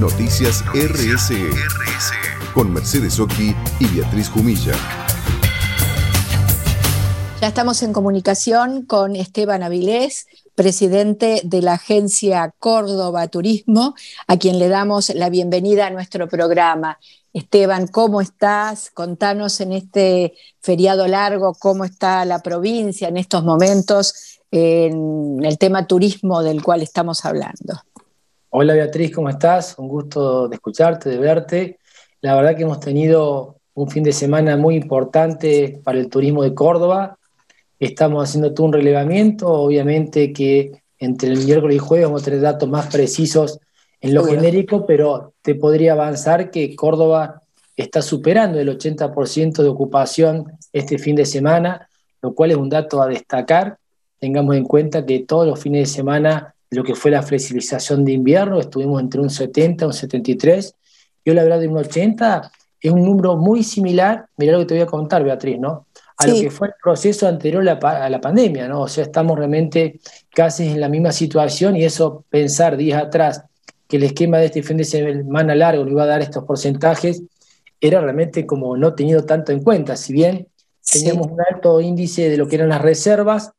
Noticias RSE, con Mercedes Oki y Beatriz Jumilla. Ya estamos en comunicación con Esteban Avilés, presidente de la agencia Córdoba Turismo, a quien le damos la bienvenida a nuestro programa. Esteban, ¿cómo estás? Contanos en este feriado largo cómo está la provincia en estos momentos en el tema turismo del cual estamos hablando. Hola Beatriz, ¿cómo estás? Un gusto de escucharte, de verte. La verdad que hemos tenido un fin de semana muy importante para el turismo de Córdoba. Estamos haciendo todo un relevamiento, obviamente que entre el miércoles y jueves vamos a tener datos más precisos en lo genérico, pero te podría avanzar que Córdoba está superando el 80% de ocupación este fin de semana, lo cual es un dato a destacar. Tengamos en cuenta que todos los fines de semana lo que fue la flexibilización de invierno, estuvimos entre un 70 y un 73. Yo la verdad de un 80 es un número muy similar, mirá lo que te voy a contar, Beatriz, ¿no? A lo que fue el proceso anterior a la, pandemia, ¿no? O sea, estamos realmente casi en la misma situación y eso pensar días atrás que el esquema de este fin de semana largo no iba a dar estos porcentajes, era realmente como no tenido tanto en cuenta. Si bien teníamos un alto índice de lo que eran las reservas,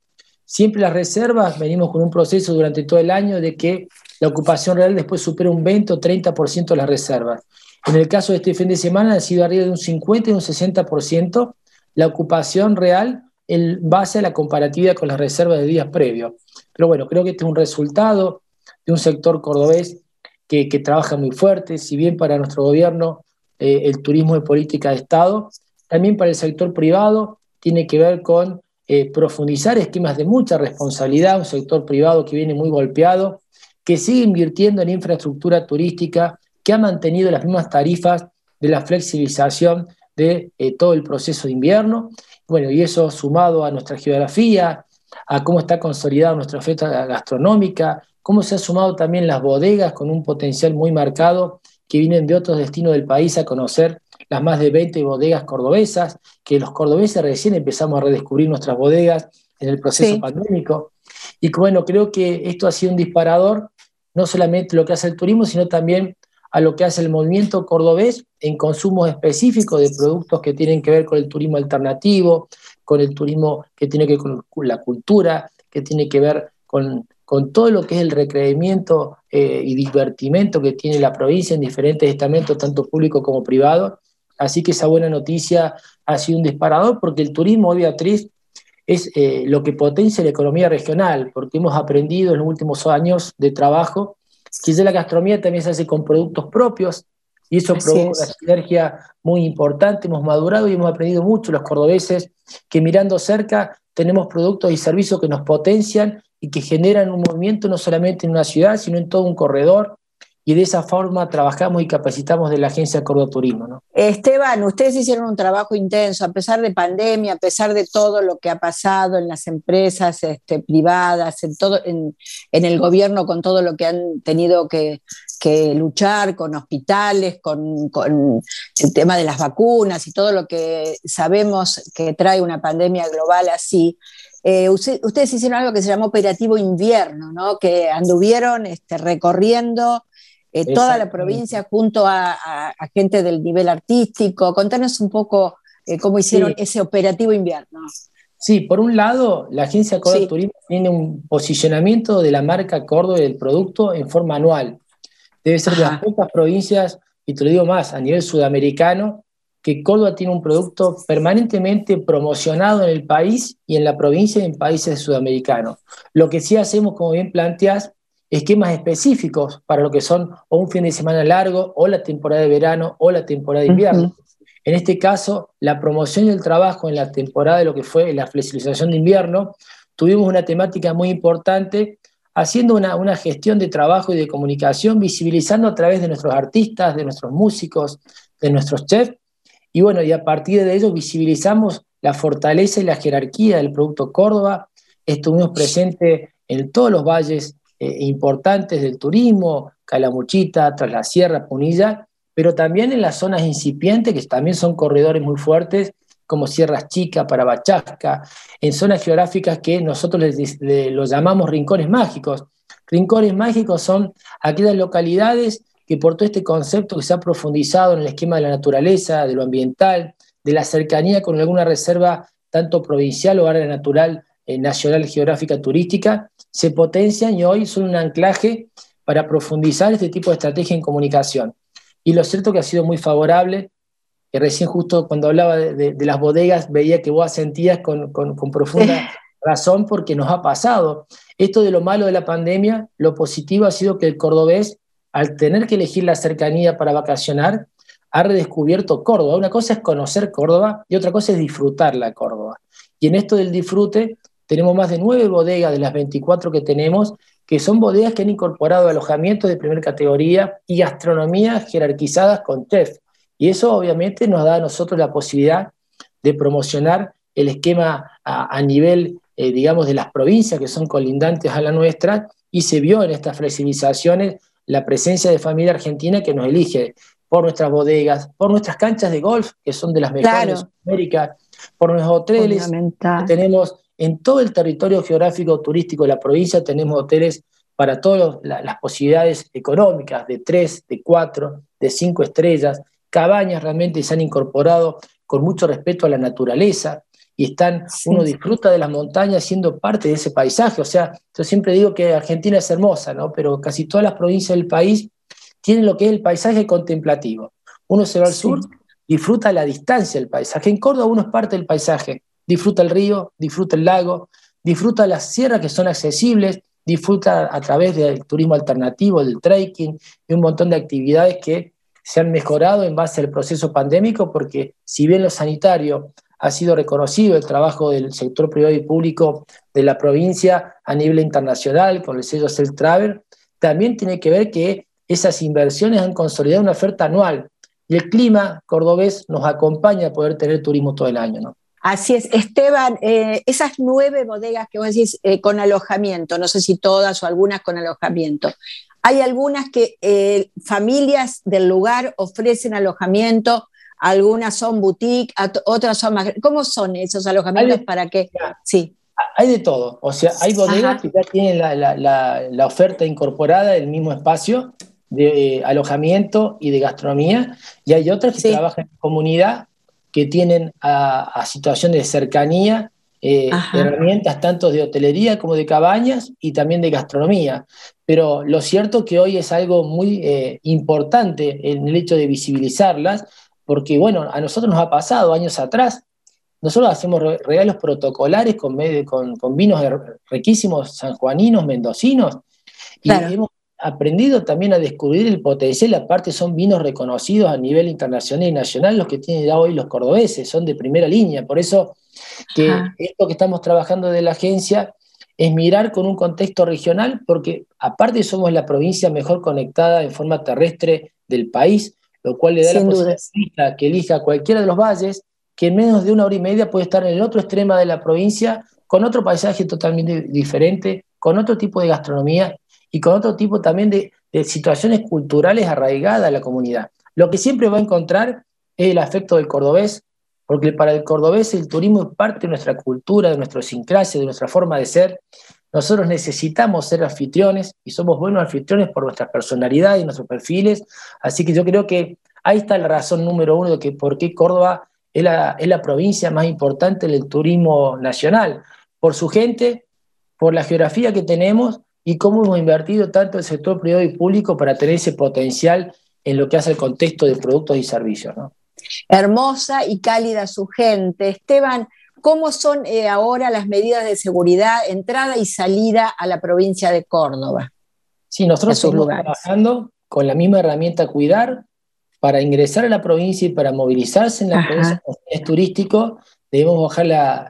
Siempre las reservas, venimos con un proceso durante todo el año de que la ocupación real después supera un 20 o 30% de las reservas. En el caso de este fin de semana ha sido arriba de un 50 y un 60% la ocupación real en base a la comparatividad con las reservas de días previos. Pero bueno, creo que este es un resultado de un sector cordobés que, trabaja muy fuerte, si bien para nuestro gobierno eh, el turismo es política de Estado, también para el sector privado tiene que ver con eh, profundizar esquemas de mucha responsabilidad, un sector privado que viene muy golpeado, que sigue invirtiendo en infraestructura turística, que ha mantenido las mismas tarifas de la flexibilización de eh, todo el proceso de invierno. Bueno, y eso sumado a nuestra geografía, a cómo está consolidada nuestra oferta gastronómica, cómo se han sumado también las bodegas con un potencial muy marcado que vienen de otros destinos del país a conocer las más de 20 bodegas cordobesas, que los cordobeses recién empezamos a redescubrir nuestras bodegas en el proceso pandémico. Y bueno, creo que esto ha sido un disparador, no solamente lo que hace el turismo, sino también a lo que hace el movimiento cordobés en consumos específicos de productos que tienen que ver con el turismo alternativo, con el turismo que tiene que ver con la cultura, que tiene que ver con, con todo lo que es el recreamiento eh, y divertimento que tiene la provincia en diferentes estamentos, tanto públicos como privados, Así que esa buena noticia ha sido un disparador porque el turismo hoy, Beatriz, es eh, lo que potencia la economía regional, porque hemos aprendido en los últimos años de trabajo que ya la gastronomía también se hace con productos propios y eso provoca una sinergia muy importante. Hemos madurado y hemos aprendido mucho los cordobeses que mirando cerca tenemos productos y servicios que nos potencian y que generan un movimiento no solamente en una ciudad, sino en todo un corredor y de esa forma trabajamos y capacitamos de la Agencia Córdoba Turismo. ¿no? Esteban, ustedes hicieron un trabajo intenso, a pesar de pandemia, a pesar de todo lo que ha pasado en las empresas este, privadas, en, todo, en, el gobierno, con todo lo que han tenido que, luchar, con hospitales, con, el tema de las vacunas y todo lo que sabemos que trae una pandemia global así. Eh, ustedes hicieron algo que se llamó Operativo Invierno, ¿no? que anduvieron este, recorriendo eh, toda la provincia junto a, gente del nivel artístico. Contanos un poco eh, cómo hicieron ese operativo invierno. Sí, por un lado, la agencia Córdoba Turismo tiene un posicionamiento de la marca Córdoba y del producto en forma anual. Debe ser de las pocas provincias, y te lo digo más, a nivel sudamericano, que Córdoba tiene un producto permanentemente promocionado en el país y en la provincia y en países sudamericanos. Lo que sí hacemos, como bien planteas, esquemas específicos para lo que son o un fin de semana largo, o la temporada de verano, o la temporada de invierno. En este caso, la promoción y el trabajo en la temporada de lo que fue la flexibilización de invierno, tuvimos una temática muy importante, haciendo una, una gestión de trabajo y de comunicación, visibilizando a través de nuestros artistas, de nuestros músicos, de nuestros chefs, y bueno, y a partir de ello visibilizamos la fortaleza y la jerarquía del producto Córdoba, estuvimos presentes en todos los valles eh, importantes del turismo, Calamuchita, Tras la Sierra, Punilla, pero también en las zonas incipientes, que también son corredores muy fuertes, como Sierras Chicas, Parabachasca, en zonas geográficas que nosotros les, los llamamos rincones mágicos. Rincones mágicos son aquellas localidades que por todo este concepto que se ha profundizado en el esquema de la naturaleza, de lo ambiental, de la cercanía con alguna reserva tanto provincial o área natural eh, nacional geográfica turística, se potencian y hoy son un anclaje para profundizar este tipo de estrategia en comunicación. Y lo cierto que ha sido muy favorable, que recién justo cuando hablaba de, las bodegas veía que vos sentías con, con, profunda razón porque nos ha pasado. Esto de lo malo de la pandemia, lo positivo ha sido que el cordobés, al tener que elegir la cercanía para vacacionar, ha redescubierto Córdoba. Una cosa es conocer Córdoba y otra cosa es disfrutar la Córdoba. Y en esto del disfrute, tenemos más de nueve bodegas de las 24 que tenemos, que son bodegas que han incorporado alojamientos de primera categoría y gastronomía jerarquizadas con TEF. Y eso obviamente nos da a nosotros la posibilidad de promocionar el esquema a, nivel, eh, digamos, de las provincias que son colindantes a la nuestra, y se vio en estas flexibilizaciones la presencia de familia argentina que nos elige por nuestras bodegas, por nuestras canchas de golf, que son de las mejores de América, por nuestros hoteles. Tenemos en todo el territorio geográfico turístico de la provincia, tenemos hoteles para todas las posibilidades económicas, de tres, de cuatro, de cinco estrellas. Cabañas realmente se han incorporado con mucho respeto a la naturaleza y están, uno disfruta de las montañas siendo parte de ese paisaje. O sea, yo siempre digo que Argentina es hermosa, ¿no? Pero casi todas las provincias del país tienen lo que es el paisaje contemplativo. Uno se va al sur, disfruta la distancia del paisaje. En Córdoba uno es parte del paisaje, disfruta el río, disfruta el lago, disfruta las sierras que son accesibles, disfruta a través del turismo alternativo, del trekking y un montón de actividades que se han mejorado en base al proceso pandémico, porque si bien lo sanitario ha sido reconocido el trabajo del sector privado y público de la provincia a nivel internacional con el sello Self Travel, también tiene que ver que esas inversiones han consolidado una oferta anual y el clima cordobés nos acompaña a poder tener turismo todo el año. ¿no? Así es, Esteban, eh, esas nueve bodegas que vos decís eh, con alojamiento, no sé si todas o algunas con alojamiento, hay algunas que eh, familias del lugar ofrecen alojamiento, algunas son boutique, otras son más... ¿Cómo son esos alojamientos para que... Sí. Hay de todo, o sea, hay bodegas que ya tienen la, oferta incorporada del mismo espacio, de alojamiento y de gastronomía, y hay otras que trabajan en comunidad que tienen a, situación de cercanía eh, herramientas tanto de hotelería como de cabañas y también de gastronomía. Pero lo cierto es que hoy es algo muy eh, importante en el hecho de visibilizarlas, porque bueno, a nosotros nos ha pasado años atrás, nosotros hacemos regalos protocolares con, con, con vinos riquísimos sanjuaninos, mendocinos, y hemos aprendido también a descubrir el potencial, aparte son vinos reconocidos a nivel internacional y nacional, los que tienen ya hoy los cordobeses, son de primera línea, por eso que esto que estamos trabajando de la agencia es mirar con un contexto regional, porque aparte somos la provincia mejor conectada en forma terrestre del país, lo cual le da la posibilidad que elija cualquiera de los valles, que en menos de una hora y media puede estar en el otro extremo de la provincia, con otro paisaje totalmente diferente, con otro tipo de gastronomía y con otro tipo también de, situaciones culturales arraigadas a la comunidad. Lo que siempre va a encontrar es el afecto del cordobés, porque para el cordobés el turismo es parte de nuestra cultura, de nuestra sincrasia, de nuestra forma de ser. Nosotros necesitamos ser anfitriones y somos buenos anfitriones por nuestra personalidad y nuestros perfiles. Así que yo creo que ahí está la razón número uno de que por qué Córdoba es la, es la provincia más importante del turismo nacional, por su gente, por la geografía que tenemos y cómo hemos invertido tanto el sector privado y público para tener ese potencial en lo que hace el contexto de productos y servicios. Hermosa y cálida su gente. Esteban, ¿cómo son eh, ahora las medidas de seguridad, entrada y salida a la provincia de Córdoba? Sí, nosotros estamos trabajando con la misma herramienta Cuidar para ingresar a la provincia y para movilizarse en la provincia turístico debemos bajar la,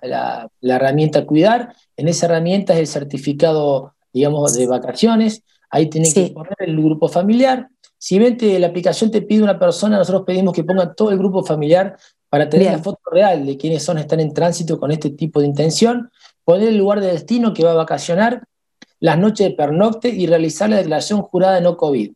la, herramienta Cuidar. En esa herramienta es el certificado digamos, de vacaciones, ahí tienen que poner el grupo familiar. Si ven que la aplicación te pide una persona, nosotros pedimos que pongan todo el grupo familiar para tener la foto real de quiénes son, están en tránsito con este tipo de intención, poner el lugar de destino que va a vacacionar, las noches de pernocte y realizar la declaración jurada de no COVID.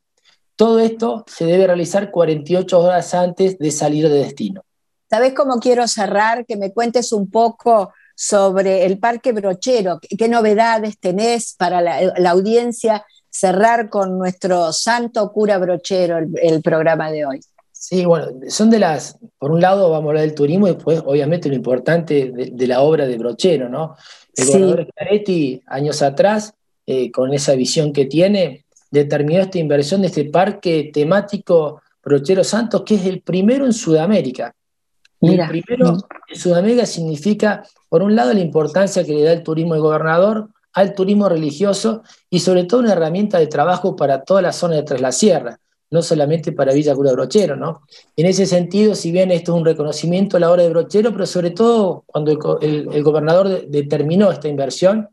Todo esto se debe realizar 48 horas antes de salir de destino. ¿Sabes cómo quiero cerrar? Que me cuentes un poco sobre el Parque Brochero. ¿Qué, novedades tenés para la, audiencia? cerrar con nuestro santo cura brochero el, programa de hoy. Sí, bueno, son de las, por un lado vamos a hablar del turismo y después obviamente lo importante de, la obra de Brochero, ¿no? El gobernador Schiaretti, años atrás, eh, con esa visión que tiene, determinó esta inversión de este parque temático Brochero Santos, que es el primero en Sudamérica. Y el primero Sudamérica significa, por un lado, la importancia que le da el turismo del gobernador al turismo religioso y sobre todo una herramienta de trabajo para toda la zona de Tras la Sierra, no solamente para Villa Cura Brochero. ¿no? En ese sentido, si bien esto es un reconocimiento a la obra de Brochero, pero sobre todo cuando el, gobernador determinó esta inversión,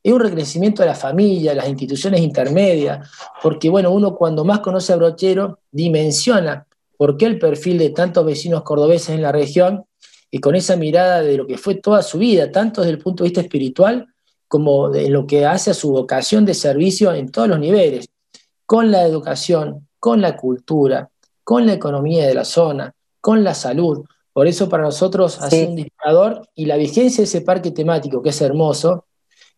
es un reconocimiento a la familia, a las instituciones intermedias, porque bueno, uno cuando más conoce a Brochero dimensiona por qué el perfil de tantos vecinos cordobeses en la región y con esa mirada de lo que fue toda su vida, tanto desde el punto de vista espiritual como en lo que hace a su vocación de servicio en todos los niveles, con la educación, con la cultura, con la economía de la zona, con la salud. Por eso para nosotros sido un disparador y la vigencia de ese parque temático, que es hermoso,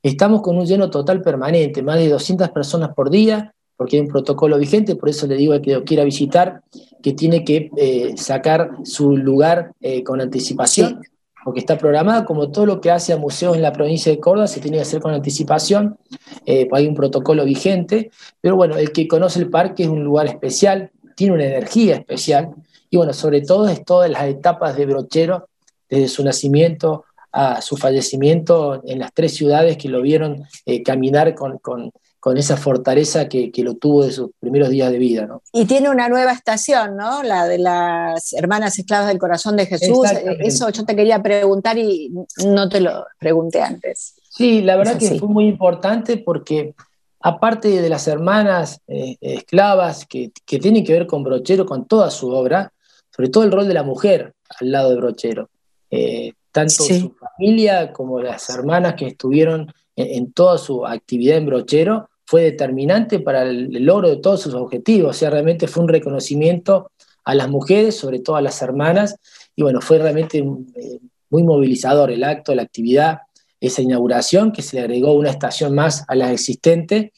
estamos con un lleno total permanente, más de 200 personas por día, porque hay un protocolo vigente, por eso le digo al que lo quiera visitar que tiene que eh, sacar su lugar eh, con anticipación porque está programada, como todo lo que hace a museos en la provincia de Córdoba, se tiene que hacer con anticipación, eh, hay un protocolo vigente, pero bueno, el que conoce el parque es un lugar especial, tiene una energía especial, y bueno, sobre todo es todas las etapas de Brochero, desde su nacimiento a su fallecimiento en las tres ciudades que lo vieron eh, caminar con, con con esa fortaleza que, lo tuvo de sus primeros días de vida. ¿no? Y tiene una nueva estación, ¿no? La de las Hermanas Esclavas del Corazón de Jesús. Eso yo te quería preguntar y no te lo pregunté antes. Sí, la verdad que fue muy importante porque aparte de las hermanas eh, esclavas que, tienen que ver con Brochero, con toda su obra, sobre todo el rol de la mujer al lado de Brochero. Eh, tanto su familia como las hermanas que estuvieron en, toda su actividad en Brochero, fue determinante para el, logro de todos sus objetivos. O sea, realmente fue un reconocimiento a las mujeres, sobre todo a las hermanas, y bueno, fue realmente eh, muy movilizador el acto, la actividad, esa inauguración, que se le agregó una estación más a las existentes,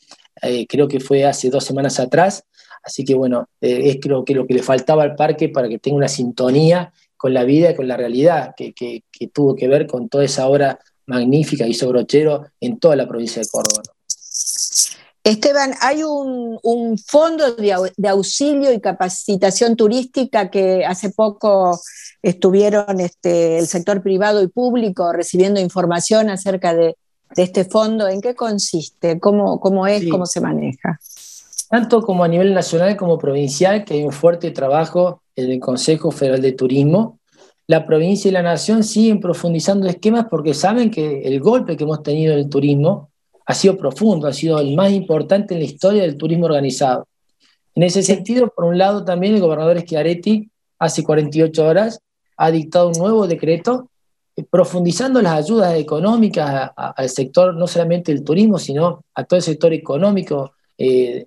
eh, creo que fue hace dos semanas atrás, así que bueno, eh, es creo que lo que le faltaba al parque para que tenga una sintonía con la vida con la realidad, que, que tuvo que ver con toda esa obra magnífica, hizo Brochero en toda la provincia de Córdoba. Esteban, hay un, fondo de, auxilio y capacitación turística que hace poco estuvieron este, el sector privado y público recibiendo información acerca de, este fondo. ¿En qué consiste? ¿Cómo, cómo es? ¿Cómo se maneja? Tanto como a nivel nacional como provincial, que hay un fuerte trabajo en el Consejo Federal de Turismo, la provincia y la nación siguen profundizando esquemas porque saben que el golpe que hemos tenido en el turismo ha sido profundo, ha sido el más importante en la historia del turismo organizado. En ese sentido, por un lado, también el gobernador Schiaretti, hace 48 horas, ha dictado un nuevo decreto eh, profundizando las ayudas económicas al sector, no solamente del turismo, sino a todo el sector económico eh,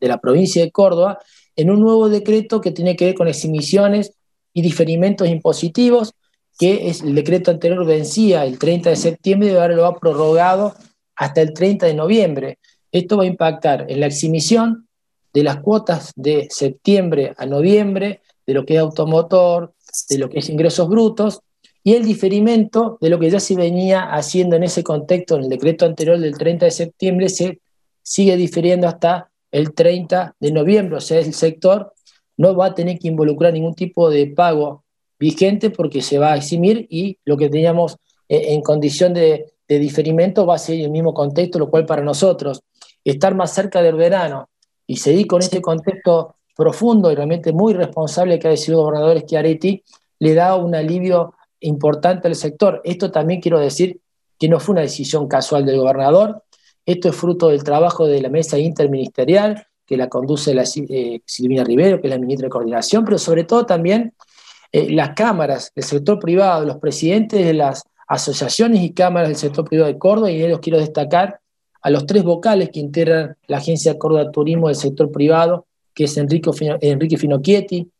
de la provincia de Córdoba, en un nuevo decreto que tiene que ver con exhibiciones y diferimentos impositivos, que es el decreto anterior vencía el 30 de septiembre y ahora lo ha prorrogado hasta el 30 de noviembre. Esto va a impactar en la exhibición de las cuotas de septiembre a noviembre, de lo que es automotor, de lo que es ingresos brutos, y el diferimento de lo que ya se venía haciendo en ese contexto, en el decreto anterior del 30 de septiembre, se sigue difiriendo hasta el 30 de noviembre, o sea, el sector no va a tener que involucrar ningún tipo de pago vigente porque se va a eximir y lo que teníamos eh, en condición de, diferimento va a ser el mismo contexto, lo cual para nosotros estar más cerca del verano y seguir con este contexto profundo y realmente muy responsable que ha decidido el gobernador Schiaretti, le da un alivio importante al sector. Esto también quiero decir que no fue una decisión casual del gobernador, esto es fruto del trabajo de la mesa interministerial, que la conduce la, eh, Silvina Rivero, que es la ministra de Coordinación, pero sobre todo también eh, las cámaras del sector privado, los presidentes de las asociaciones y cámaras del sector privado de Córdoba, y ellos quiero destacar a los tres vocales que integran la Agencia Córdoba Turismo del sector privado, que es Enrique, Enrique Finocchietti,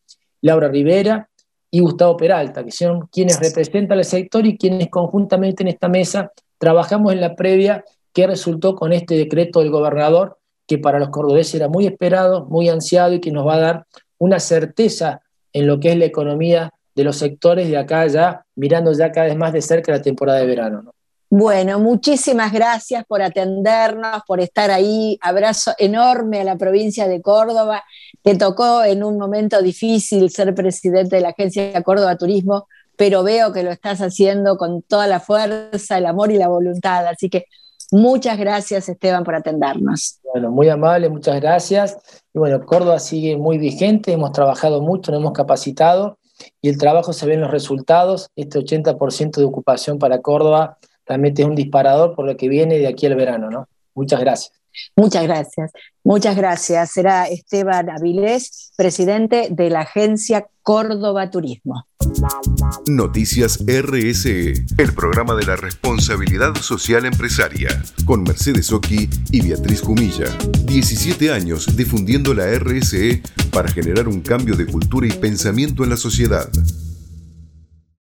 Laura Rivera y Gustavo Peralta, que son quienes representan al sector y quienes conjuntamente en esta mesa trabajamos en la previa que resultó con este decreto del gobernador que para los cordobeses era muy esperado, muy ansiado y que nos va a dar una certeza en lo que es la economía de los sectores de acá ya, mirando ya cada vez más de cerca la temporada de verano. Bueno, muchísimas gracias por atendernos, por estar ahí. Abrazo enorme a la provincia de Córdoba. Te tocó en un momento difícil ser presidente de la Agencia Córdoba Turismo, pero veo que lo estás haciendo con toda la fuerza, el amor y la voluntad. Así que muchas gracias, Esteban, por atendernos. Bueno, muy amable, muchas gracias. Y bueno, Córdoba sigue muy vigente, hemos trabajado mucho, nos hemos capacitado y el trabajo se ve en los resultados. Este 80% de ocupación para Córdoba realmente es un disparador por lo que viene de aquí al verano, ¿no? Muchas gracias. Muchas gracias. Muchas gracias. Será Esteban Avilés, presidente de la agencia Córdoba Turismo. Noticias RSE, el programa de la responsabilidad social empresaria, con Mercedes Oki y Beatriz Cumilla. 17 años difundiendo la RSE para generar un cambio de cultura y pensamiento en la sociedad.